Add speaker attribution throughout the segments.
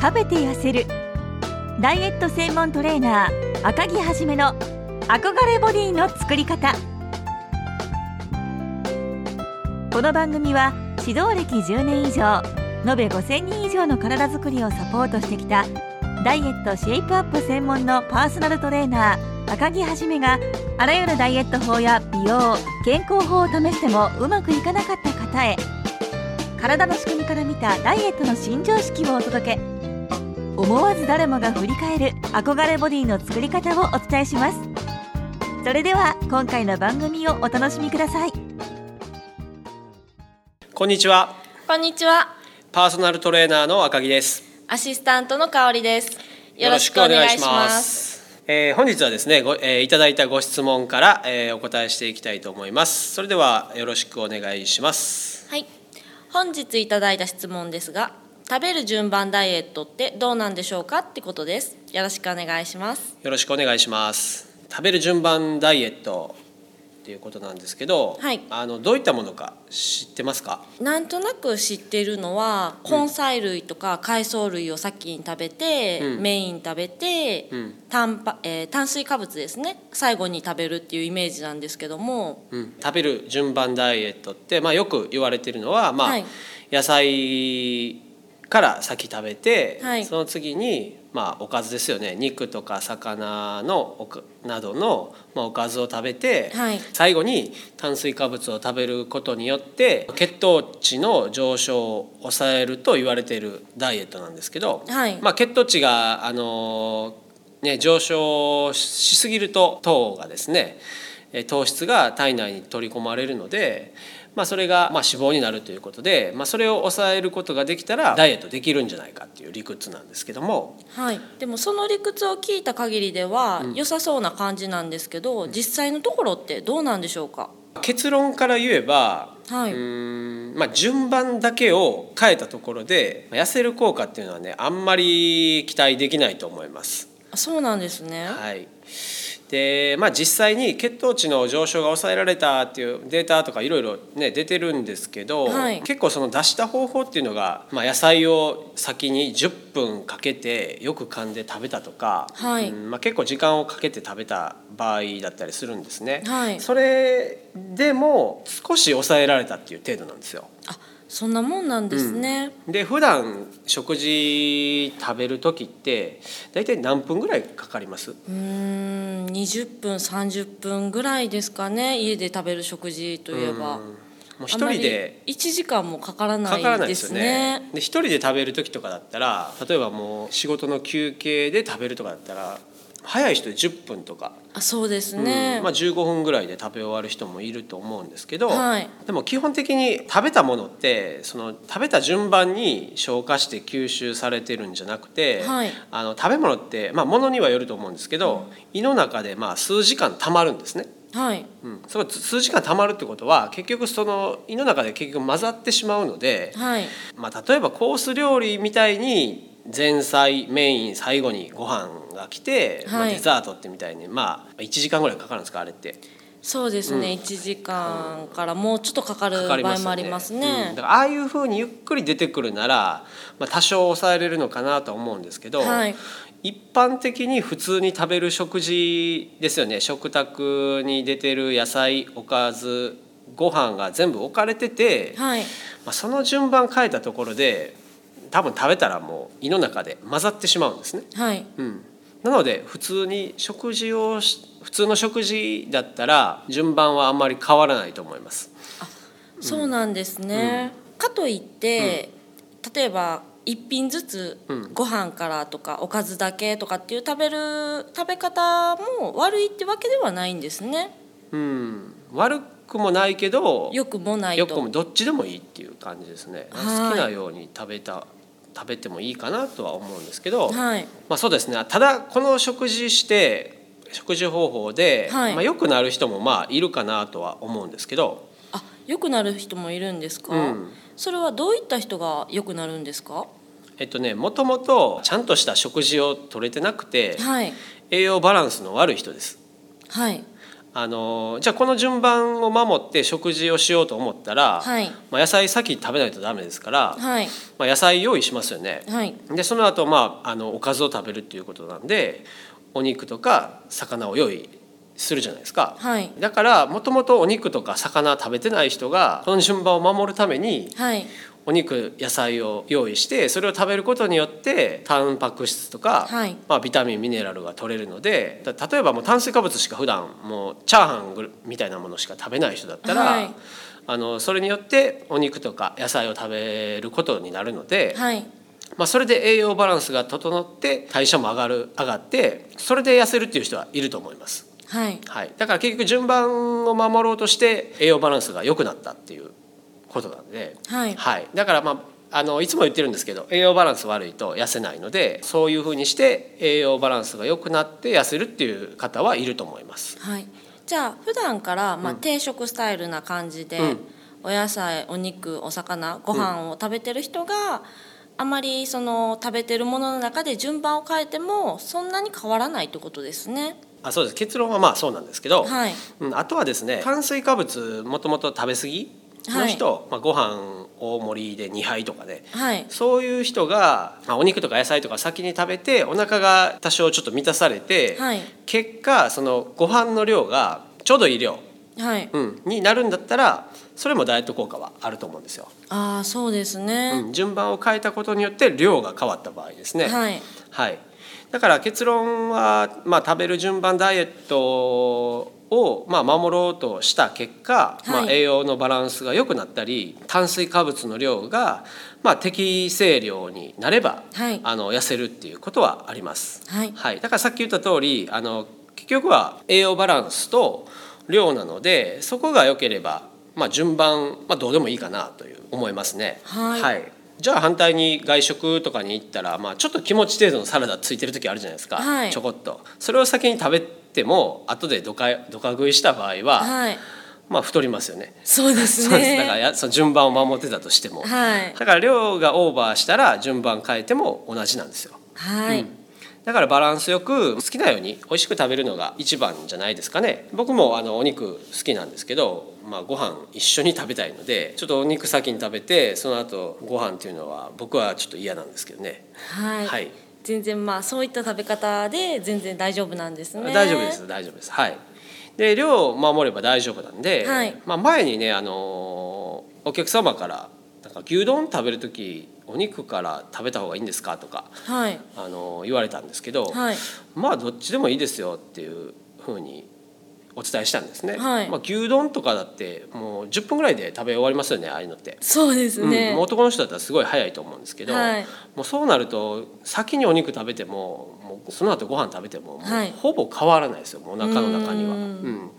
Speaker 1: 食べて痩せる。ダイエット専門トレーナー赤木はじめの憧れボディの作り方。この番組は指導歴10年以上延べ5000人以上の体づくりをサポートしてきたダイエットシェイプアップ専門のパーソナルトレーナー赤木はじめがあらゆるダイエット法や美容健康法を試してもうまくいかなかった方へ体の仕組みから見たダイエットの新常識をお届け。思わず誰もが振り返る憧れボディの作り方をお伝えします。それでは今回の番組をお楽しみください。
Speaker 2: こんにちは。
Speaker 3: こんにちは。
Speaker 2: パーソナルトレーナーの赤木です。
Speaker 3: アシスタントの香りです。
Speaker 2: よろしくお願いします。えー本日はですねご、えーいただいたご質問から、えーお答えしていきたいと思います。それではよろしくお願いします。
Speaker 3: はい。本日いただいた質問ですが、食べる順番ダイエットってどうなんでしょうかってことです。よろしくお願いします。
Speaker 2: よろしくお願いします。食べる順番ダイエットっていうことなんですけど、
Speaker 3: はい。
Speaker 2: あのどういったものか知ってますか？
Speaker 3: なんとなく知ってるのは、根菜類とか海藻類を先に食べて、
Speaker 2: うん。
Speaker 3: メイン食べて、
Speaker 2: うん。
Speaker 3: 炭パえー炭水化物ですね。最後に食べるっていうイメージなんですけども、
Speaker 2: うん、食べる順番ダイエットって、まあ、よく言われてるのは、まあ
Speaker 3: はい。
Speaker 2: 野菜から先食べて、
Speaker 3: はい。
Speaker 2: その次に、まあ、おかずですよね。肉とか魚のなどの、まあ、おかずを食べて、
Speaker 3: はい。
Speaker 2: 最後に炭水化物を食べることによって血糖値の上昇を抑えると言われているダイエットなんですけど、
Speaker 3: はい。
Speaker 2: まあ、血糖値が、あのね、上昇しすぎると糖がですねえー糖質が体内に取り込まれるので、まあ、それがまあ脂肪になるということで、まあ、それを抑えることができたらダイエットできるんじゃないかっていう理屈なんですけども。
Speaker 3: はい、でもその理屈を聞いた限りでは、良さそうな感じなんですけど実際のところってどうなんでしょうか？
Speaker 2: 結論から言えば、
Speaker 3: はい。う
Speaker 2: ーんまあ、順番だけを変えたところでまあ痩せる効果っていうのはねあんまり期待できないと思います。
Speaker 3: あそうなんですね。
Speaker 2: はいでまあ、実際に血糖値の上昇が抑えられたっていうデータとかいろいろね出てるんですけど、
Speaker 3: はい
Speaker 2: 結構その出した方法っていうのが、まあ、野菜を先に10分かけてよく噛んで食べたとか、
Speaker 3: はい
Speaker 2: うんまあ、結構時間をかけて食べた場合だったりするんですね。
Speaker 3: はい
Speaker 2: それでも少し抑えられたっていう程度なんですよ。
Speaker 3: あそんなもんなんですね、
Speaker 2: で普段食事食べる時って大体何分ぐらいかかります？
Speaker 3: うーん20分30分ぐらいですかね。家で食べる食事といえば。
Speaker 2: うん。もう一人で
Speaker 3: 1時間もかからないで
Speaker 2: す
Speaker 3: ね。
Speaker 2: ね。で一人で食べる時とかだったら例えばもう仕事の休憩で食べるとかだったら早い人で10分とか、
Speaker 3: あそうです
Speaker 2: うん。
Speaker 3: ね、
Speaker 2: まあ、15分ぐらいで食べ終わる人もいると思うんですけど、
Speaker 3: はい。
Speaker 2: でも基本的に食べたものってその食べた順番に消化して吸収されてるんじゃなくて、
Speaker 3: はい。
Speaker 2: あの食べ物って、まあ、ものにはよると思うんですけど、胃の中でまあ数時間溜まるんですね。
Speaker 3: はい。
Speaker 2: うん、その数時間溜まるってことは結局その胃の中で結局混ざってしまうので、
Speaker 3: はい。
Speaker 2: まあ、例えばコース料理みたいに前菜メイン最後にご飯が来て、まあ
Speaker 3: はい。
Speaker 2: デザートってみたいにまあ1時間ぐらいかかるんですかあれって。
Speaker 3: そうですね、
Speaker 2: うん。
Speaker 3: 1時間からもうちょっとかかる
Speaker 2: か
Speaker 3: 場合
Speaker 2: かりますよね。
Speaker 3: もあります
Speaker 2: うん。
Speaker 3: ね
Speaker 2: だからああいうふうにゆっくり出てくるなら、まあ、多少抑えれるのかなとは思うんですけど、
Speaker 3: はい。
Speaker 2: 一般的に普通に食べる食事ですよね。食卓に出てる野菜おかずご飯が全部置かれてて、
Speaker 3: はい。
Speaker 2: まあ、その順番変えたところで多分食べたらもう胃の中で混ざってしまうんですね。
Speaker 3: はい。
Speaker 2: うん、なので普通に食事をし普通の食事だったら順番はあんまり変わらないと思います。
Speaker 3: そうなんですね、かといって、例えば一品ずつ
Speaker 2: うん。
Speaker 3: ご飯からとかおかずだけとかっていう食べる食べ方も悪いってわけではないんですね。
Speaker 2: うん、悪くもないけど
Speaker 3: よくもない
Speaker 2: よ
Speaker 3: と
Speaker 2: くもどっちでもいいっていう感じですね。
Speaker 3: はい。
Speaker 2: 好きなように食べた食べてもいいかなとは思うんですけど、
Speaker 3: はい。
Speaker 2: まあそうですね。ただこの食事して食事方法で、
Speaker 3: はい。
Speaker 2: まあ良くなる人もまあいるかなとは思うんですけど、
Speaker 3: あ良くなる人もいるんですか、
Speaker 2: うん。
Speaker 3: それはどういった人が良くなるんですか？
Speaker 2: えっとね、もともとちゃんとした食事を取れてなくて、
Speaker 3: はい。
Speaker 2: 栄養バランスの悪い人です。
Speaker 3: はい
Speaker 2: ああのじゃあこの順番を守って食事をしようと思ったら、
Speaker 3: はい。
Speaker 2: まあ、野菜先食べないとダメですから、
Speaker 3: はい。
Speaker 2: まあ、野菜用意しますよね。
Speaker 3: はい。
Speaker 2: でその後、まああのおかずを食べるっていうことなんでお肉とか魚を用意するじゃないですか。
Speaker 3: はい。
Speaker 2: だからもともとお肉とか魚食べてない人がこの順番を守るために
Speaker 3: はい
Speaker 2: お肉野菜を用意してそれを食べることによってタンパク質とか、
Speaker 3: はい。
Speaker 2: まあ、ビタミンミネラルが取れるのでだ例えばもう炭水化物しか普段もうチャーハンみたいなものしか食べない人だったら、
Speaker 3: はい。
Speaker 2: あのそれによってお肉とか野菜を食べることになるので、
Speaker 3: はい。
Speaker 2: まあ、それで栄養バランスが整って代謝も上がる上がってそれで痩せるっていう人はいると思います。
Speaker 3: はい。
Speaker 2: はい、だから結局順番を守ろうとして栄養バランスが良くなったっていうことなんで、
Speaker 3: はい。
Speaker 2: だからまああのいつも言ってるんですけど栄養バランス悪いと痩せないのでそういうふうにして栄養バランスが良くなって痩せるっていう方はいると思います。
Speaker 3: はい。じゃあ普段からまあ定食スタイルな感じで、
Speaker 2: うん。
Speaker 3: お野菜お肉お魚ご飯を食べてる人が、あまりその食べてるものの中で順番を変えてもそんなに変わらないってことですね。
Speaker 2: あそうです。結論はまあそうなんですけど、
Speaker 3: はい。
Speaker 2: うん、あとはですね炭水化物もともと食べ過ぎの人、まあ、ご飯大盛りで2杯とかね。
Speaker 3: はい。
Speaker 2: そういう人が、まあ、お肉とか野菜とか先に食べてお腹が多少ちょっと満たされて、
Speaker 3: はい。
Speaker 2: 結果そのご飯の量がちょうどいい量、
Speaker 3: はい。
Speaker 2: うん、になるんだったらそれもダイエット効果はあると思うんですよ。
Speaker 3: ああそうですね。
Speaker 2: うん、順番を変えたことによって量が変わった場合ですね。
Speaker 3: はい。
Speaker 2: はい、だから結論は、まあ、食べる順番ダイエットを、まあ、守ろうとした結果、まあ、
Speaker 3: はい
Speaker 2: 栄養のバランスが良くなったり炭水化物の量が、まあ、適正量になれば、
Speaker 3: はい。
Speaker 2: あの痩せるっていうことはあります。
Speaker 3: はい。
Speaker 2: はい、だからさっき言った通りあの結局は栄養バランスと量なのでそこが良ければ、まあ、順番、まあ、どうでもいいかなという思いますね。
Speaker 3: はい
Speaker 2: じゃあ反対に外食とかに行ったら、まあ、ちょっと気持ち程度のサラダついてる時あるじゃないですか、
Speaker 3: はい
Speaker 2: ちょこっとそれを先に食べても後でどかどか食いした場合は、
Speaker 3: はい。
Speaker 2: まあ、太りますよね。
Speaker 3: そうですね。
Speaker 2: そうですだからやその順番を守ってたとしても、
Speaker 3: はい
Speaker 2: だから量がオーバーしたら順番変えても同じなんですよ。
Speaker 3: はい。
Speaker 2: だからバランスよく好きなように美味しく食べるのが一番じゃないですかね。僕もあのお肉好きなんですけど、まあ、ご飯一緒に食べたいのでちょっとお肉先に食べてその後ご飯っていうのは僕はちょっと嫌なんですけどね。
Speaker 3: はい。
Speaker 2: はい。
Speaker 3: 全然まあそういった食べ方で全然大丈夫なんですね。
Speaker 2: 大丈夫です大丈夫です。はい。で量を守れば大丈夫なんで、
Speaker 3: はい。
Speaker 2: まあ、前にねあのお客様からなんか牛丼食べる時お肉から食べた方がいいんですか？とか
Speaker 3: はい。
Speaker 2: あの言われたんですけど、
Speaker 3: はい。
Speaker 2: まあどっちでもいいですよっていうふうにお伝えしたんですね、
Speaker 3: はい。
Speaker 2: まあ、牛丼とかだってもう10分ぐらいで食べ終わりますよねああいうのって、
Speaker 3: そうですね。
Speaker 2: うん、男の人だったらすごい早いと思うんですけど、
Speaker 3: はい。
Speaker 2: もうそうなると先にお肉食べてももうその後ご飯食べてももう
Speaker 3: はい。
Speaker 2: ほぼ変わらないですよもうお腹の中には。
Speaker 3: う
Speaker 2: うんん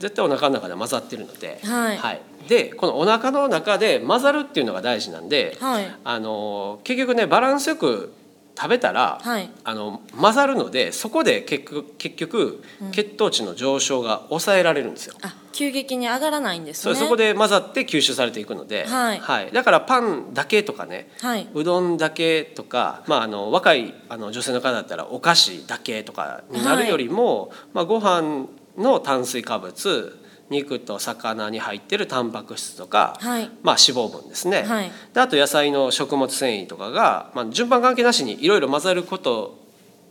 Speaker 2: 絶対お腹の中で混ざってるので、
Speaker 3: はい。
Speaker 2: でこのお腹の中で混ざるっていうのが大事なんで、
Speaker 3: はい。
Speaker 2: あの結局ねバランスよく食べたら、
Speaker 3: はい。
Speaker 2: あの混ざるのでそこで結局結局血糖値の上昇が抑えられるんですよ。
Speaker 3: あ急激に上がらないんですね。
Speaker 2: そこで混ざって吸収されていくので、
Speaker 3: はい。
Speaker 2: だからパンだけとかね
Speaker 3: はい。う
Speaker 2: どんだけとか、まあ、あの若いあの女性の方だったらお菓子だけとかになるよりも、まあ、ご飯の炭水化物肉と魚に入ってるタンパク質とか、
Speaker 3: はい
Speaker 2: まあ、脂肪分ですね、
Speaker 3: はい
Speaker 2: であと野菜の食物繊維とかが、まあ、順番関係なしにいろいろ混ざること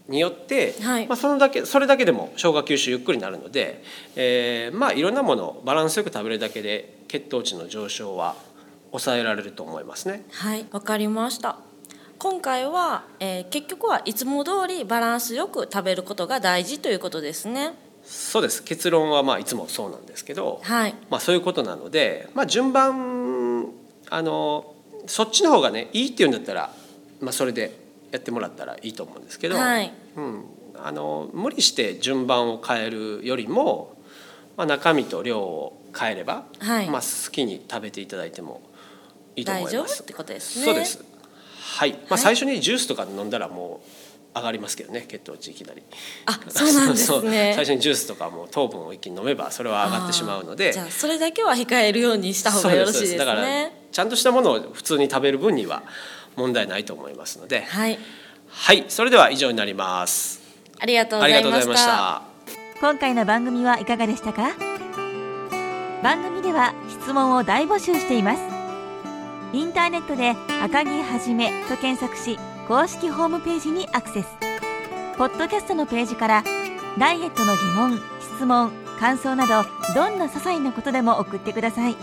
Speaker 2: によって、
Speaker 3: はい
Speaker 2: まあ、そのだけそれだけでも消化吸収ゆっくりになるので、えーまあ、いろんなものをバランスよく食べるだけで血糖値の上昇は抑えられると思いますね。
Speaker 3: はいわかりました。今回は、えー結局はいつも通りバランスよく食べることが大事ということですね。
Speaker 2: そうです。結論はまあいつもそうなんですけど、
Speaker 3: はい。
Speaker 2: まあ、そういうことなので、まあ、順番あのそっちの方がねいいっていうんだったら、まあ、それでやってもらったらいいと思うんですけど、
Speaker 3: はい。
Speaker 2: うん、あの無理して順番を変えるよりも、まあ、中身と量を変えれば、
Speaker 3: はい。
Speaker 2: まあ、好きに食べていただいてもいいと思います。
Speaker 3: 大丈夫ってことですね。
Speaker 2: そうです。はい、まあ、
Speaker 3: はい。
Speaker 2: 最初にジュースとか飲んだらもう上がりますけどね血糖値いきなり。
Speaker 3: あそうなんですね。
Speaker 2: 最初にジュースとかも糖分を一気に飲めばそれは上がってしまうので。
Speaker 3: じゃあそれだけは控えるようにした方がよろしいです
Speaker 2: そうだから
Speaker 3: ね。
Speaker 2: ちゃんとしたものを普通に食べる分には問題ないと思いますので。
Speaker 3: はい。
Speaker 2: はいそれでは以上になります。
Speaker 3: ありがとうご
Speaker 2: ざい
Speaker 3: まし。
Speaker 2: た。
Speaker 1: 今回の番組はいかがでしたか？番組では質問を大募集しています。インターネットで赤木はじめと検索し公式ホームページにアクセス。ポッドキャストのページからダイエットの疑問質問感想などどんな些細なことでも送ってください。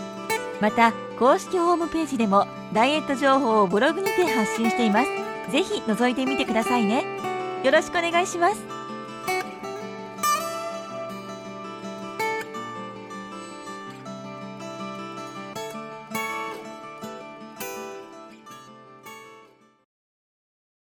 Speaker 1: また公式ホームページでもダイエット情報をブログにて発信しています。ぜひ覗いてみてくださいね。よろしくお願いします。